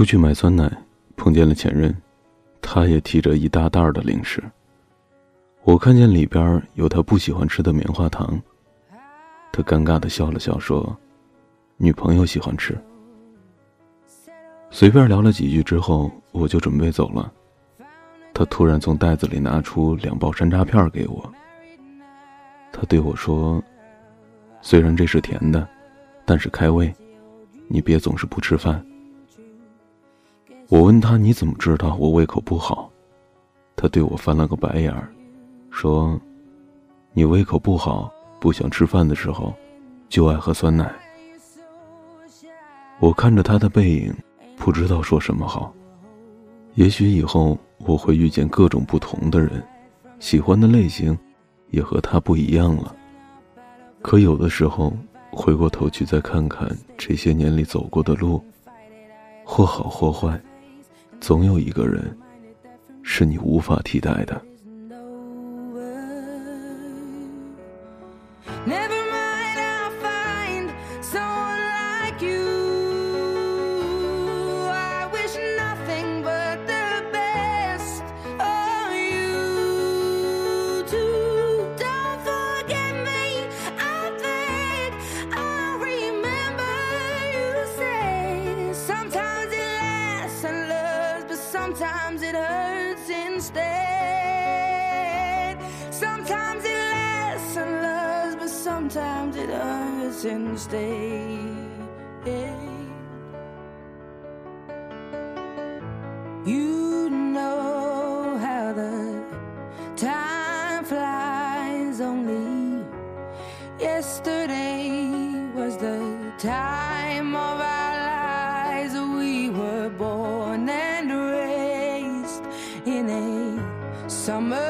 出去买酸奶，碰见了前任，他也提着一大袋的零食。我看见里边有他不喜欢吃的棉花糖。他尴尬的笑了笑，说：“女朋友喜欢吃。”随便聊了几句之后，我就准备走了。他突然从袋子里拿出两包山楂片给我。他对我说：“虽然这是甜的，但是开胃，你别总是不吃饭。”我问他：“你怎么知道我胃口不好？”他对我翻了个白眼儿，说：“你胃口不好，不想吃饭的时候，就爱喝酸奶。”我看着他的背影，不知道说什么好。也许以后我会遇见各种不同的人，喜欢的类型也和他不一样了。可有的时候，回过头去再看看这些年里走过的路，或好或坏。总有一个人，是你无法替代的。Sometimes it lasts and loves, but sometimes it hurts instead. You know how the time flies. Only yesterday was the time of our lives. We were born and raised in a summer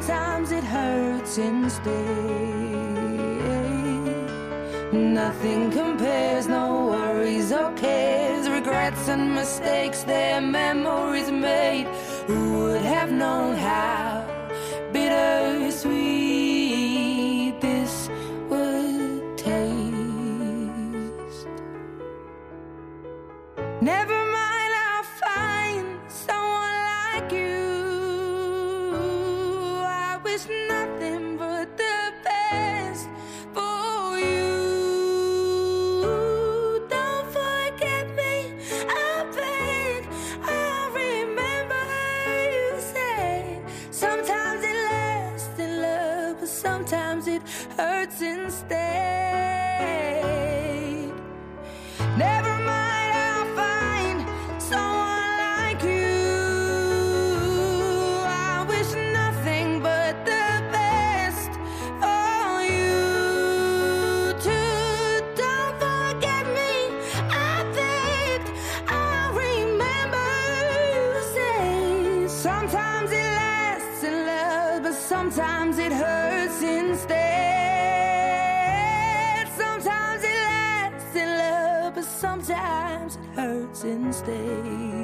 sometimes it hurts instead. Nothing compares, no worries or cares, regrets and mistakes, they're memories made. Who would have known how bittersweet it hurts instead. Never mind, I'll find someone like you. I wish nothing but the best for you too. Don't forget me, I beg. I remember you say sometimes it sometimes it hurts instead. Sometimes it lasts in love, but sometimes it hurts instead.